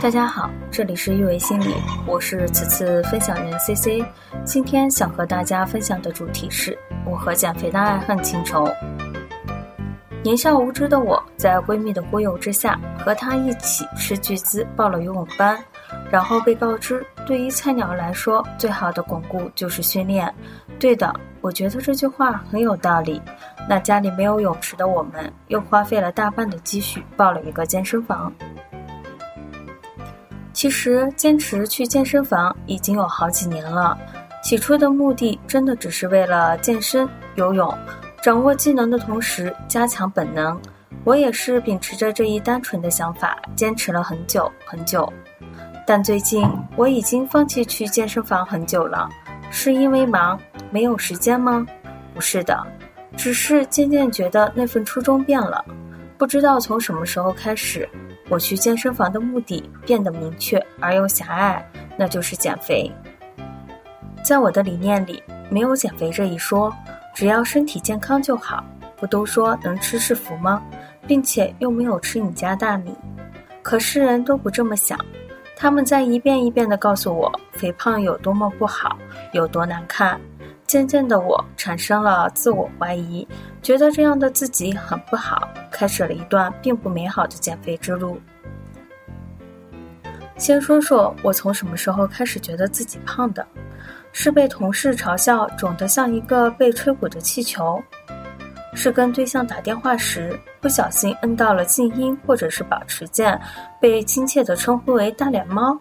大家好，这里是育维心理，我是此次分享人 C C。今天想和大家分享的主题是我和减肥的爱恨情仇。年少无知的我在闺蜜的忽悠之下，和她一起斥巨资报了游泳班，然后被告知，对于菜鸟来说，最好的巩固就是训练。对的，我觉得这句话很有道理。那家里没有泳池的我们，又花费了大半的积蓄报了一个健身房。其实坚持去健身房已经有好几年了，起初的目的真的只是为了健身、游泳，掌握技能的同时加强本能。我也是秉持着这一单纯的想法，坚持了很久很久。但最近我已经放弃去健身房很久了，是因为忙没有时间吗？不是的，只是渐渐觉得那份初衷变了。不知道从什么时候开始。我去健身房的目的变得明确而又狭隘，那就是减肥。在我的理念里，没有减肥这一说，只要身体健康就好。不都说能吃是福吗？并且又没有吃你家大米。可是人都不这么想，他们在一遍一遍地告诉我肥胖有多么不好，有多难看。渐渐的，我产生了自我怀疑，觉得这样的自己很不好，开始了一段并不美好的减肥之路。先说说我从什么时候开始觉得自己胖的，是被同事嘲笑肿得像一个被吹鼓的气球，是跟对象打电话时不小心摁到了静音或者是保持键，被亲切的称呼为大脸猫，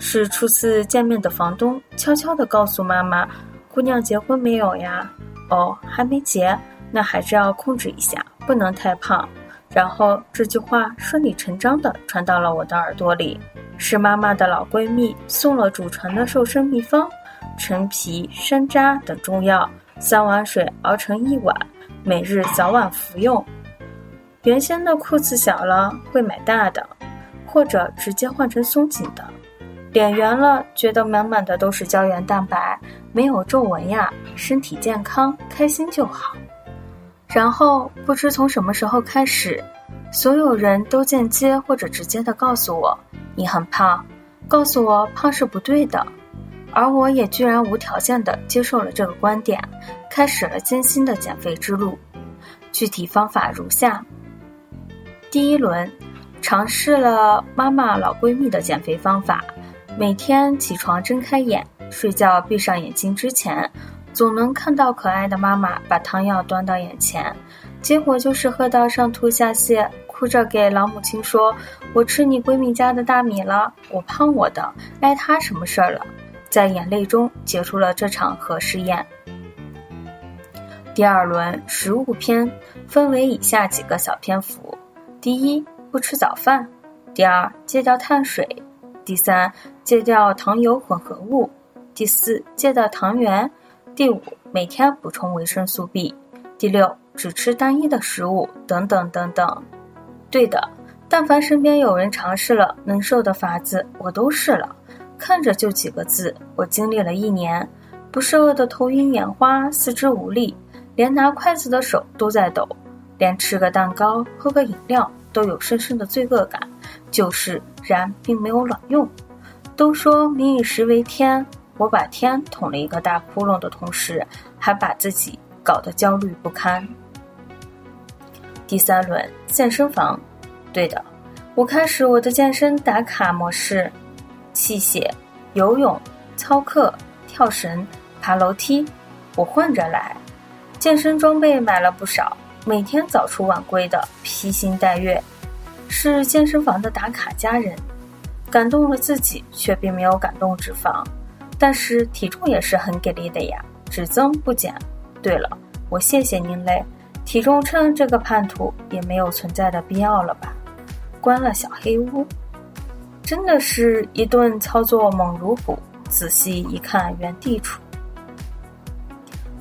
是初次见面的房东悄悄地告诉妈妈。姑娘结婚没有呀？哦，还没结，那还是要控制一下，不能太胖。然后这句话顺理成章地传到了我的耳朵里。是妈妈的老闺蜜送了祖传的瘦身秘方，陈皮、山楂等中药，三碗水熬成一碗，每日早晚服用。原先的裤子小了会买大的，或者直接换成松紧的。脸圆了，觉得满满的都是胶原蛋白，没有皱纹呀，身体健康，开心就好。然后不知从什么时候开始，所有人都间接或者直接的告诉我你很胖，告诉我胖是不对的，而我也居然无条件的接受了这个观点，开始了艰辛的减肥之路。具体方法如下：第一轮，尝试了妈妈老闺蜜的减肥方法。每天起床睁开眼，睡觉闭上眼睛之前，总能看到可爱的妈妈把汤药端到眼前，结果就是喝到上吐下泻，哭着给老母亲说：“我吃你闺蜜家的大米了，我胖我的，碍她什么事儿了？”在眼泪中结束了这场核试验。第二轮食物篇分为以下几个小篇幅：第一，不吃早饭；第二，戒掉碳水。第三，戒掉糖油混合物；第四，戒掉糖原；第五，每天补充维生素 B；第六，只吃单一的食物，等等等等。对的，但凡身边有人尝试了能瘦的法子，我都试了。看着就几个字，我经历了一年，不是饿得头晕眼花、四肢无力，连拿筷子的手都在抖，连吃个蛋糕、喝个饮料都有深深的罪恶感。就是然，并没有卵用。都说民以食为天，我把天捅了一个大窟窿的同时，还把自己搞得焦虑不堪。第三轮健身房，对的，我开始我的健身打卡模式，器械、游泳、操课、跳绳、爬楼梯，我换着来。健身装备买了不少，每天早出晚归的披星戴月。是健身房的打卡家人，感动了自己，却并没有感动脂肪。但是体重也是很给力的呀，只增不减。对了，我谢谢您嘞，体重秤这个叛徒也没有存在的必要了吧？关了小黑屋，真的是一顿操作猛如虎，仔细一看原地处。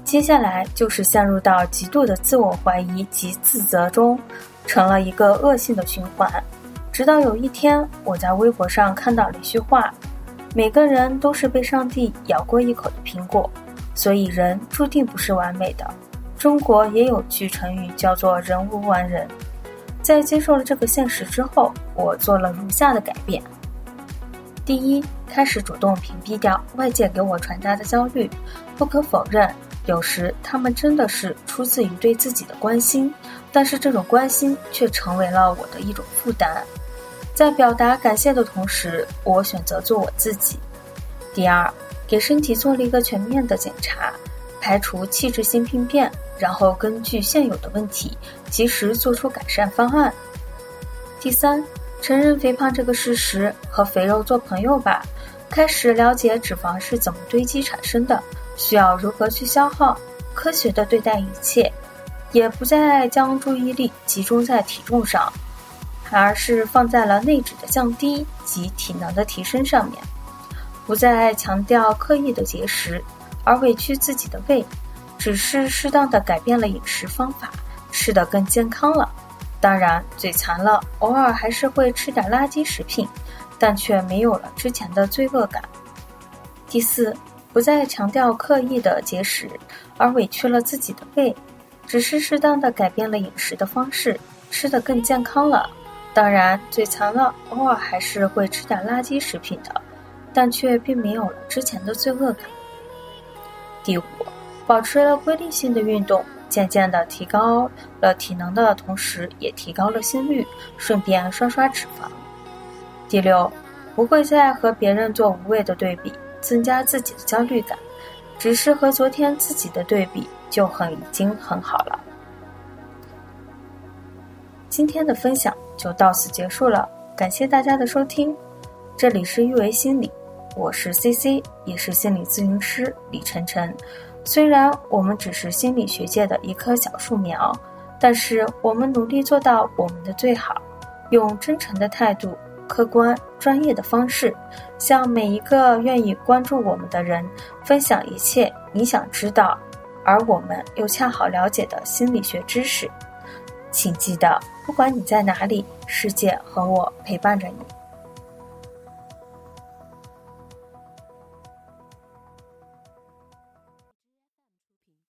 接下来就是陷入到极度的自我怀疑及自责中。成了一个恶性的循环，直到有一天，我在微博上看到了一句话：“每个人都是被上帝咬过一口的苹果，所以人注定不是完美的。”中国也有句成语叫做“人无完人”，在接受了这个现实之后，我做了如下的改变：第一，开始主动屏蔽掉外界给我传达的焦虑。不可否认，有时他们真的是出自于对自己的关心，但是这种关心却成为了我的一种负担。在表达感谢的同时，我选择做我自己。第二，给身体做了一个全面的检查，排除器质性病变，然后根据现有的问题，及时做出改善方案。第三，承认肥胖这个事实，和肥肉做朋友吧，开始了解脂肪是怎么堆积产生的，需要如何去消耗，科学的对待一切，也不再将注意力集中在体重上。而是放在了内脂的降低及体能的提升上面，不再强调刻意的节食，而委屈自己的胃，只是适当的改变了饮食方法，吃得更健康了。当然，嘴馋了，偶尔还是会吃点垃圾食品，但却没有了之前的罪恶感。第四，不再强调刻意的节食，而委屈了自己的胃，只是适当的改变了饮食的方式，吃得更健康了。当然，嘴馋了，偶尔还是会吃点垃圾食品的，但却并没有了之前的罪恶感。第五，保持了规律性的运动，渐渐的提高了体能的同时，也提高了心率，顺便刷刷脂肪。第六，不会再和别人做无谓的对比，增加自己的焦虑感，只是和昨天自己的对比就很已经很好了。今天的分享就到此结束了，感谢大家的收听。这里是育为心理，我是 C C，也是心理咨询师李晨晨。虽然我们只是心理学界的一棵小树苗，但是我们努力做到我们的最好，用真诚的态度、客观专业的方式，向每一个愿意关注我们的人分享一切你想知道，而我们又恰好了解的心理学知识。请记得。不管你在哪里，世界和我陪伴着你。